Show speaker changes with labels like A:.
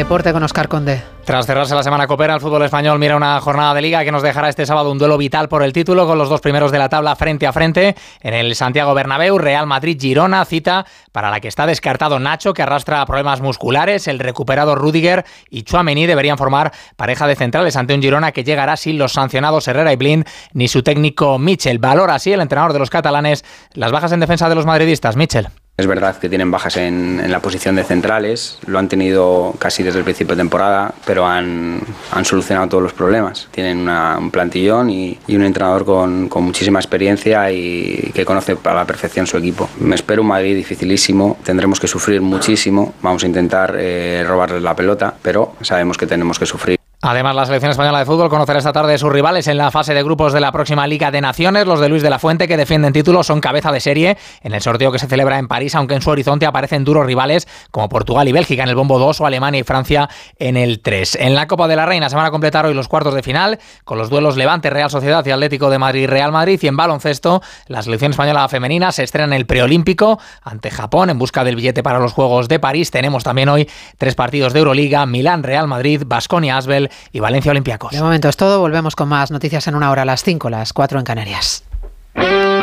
A: deporte con Oscar Conde.
B: Tras cerrarse la semana copera, el fútbol español mira una jornada de liga que nos dejará este sábado un duelo vital por el título con los dos primeros de la tabla frente a frente en el Santiago Bernabéu, Real Madrid-Girona, cita para la que está descartado Nacho, que arrastra problemas musculares, el recuperado Rudiger y Chuamení deberían formar pareja de centrales ante un Girona que llegará sin los sancionados Herrera y Blind ni su técnico Michel. Valora así el entrenador de los catalanes las bajas en defensa de los madridistas. Michel.
C: Es verdad que tienen bajas en, la posición de centrales, lo han tenido casi desde el principio de temporada, pero han, solucionado todos los problemas. Tienen un plantillón y, un entrenador con, con, muchísima experiencia y que conoce a la perfección su equipo. Me espero un Madrid dificilísimo, tendremos que sufrir muchísimo, vamos a intentar eh, robarles la pelota, pero sabemos que tenemos que sufrir.
B: Además, la selección española de fútbol conocerá esta tarde sus rivales en la fase de grupos de la próxima Liga de Naciones. Los de Luis de la Fuente, que defienden títulos, son cabeza de serie en el sorteo que se celebra en París, aunque en su horizonte aparecen duros rivales como Portugal y Bélgica en el bombo 2 o Alemania y Francia en el 3. En la Copa de la Reina se van a completar hoy los cuartos de final con los duelos Levante, Real Sociedad y Atlético de Madrid, Real Madrid. Y en baloncesto, la selección española femenina se estrena en el preolímpico ante Japón en busca del billete para los Juegos de París. Tenemos también hoy tres partidos de Euroliga: Milán, Real Madrid, Basconia, Asbel y Valencia Olimpia.
A: De momento es todo, volvemos con más noticias en una hora a las 5, las 4 en Canarias.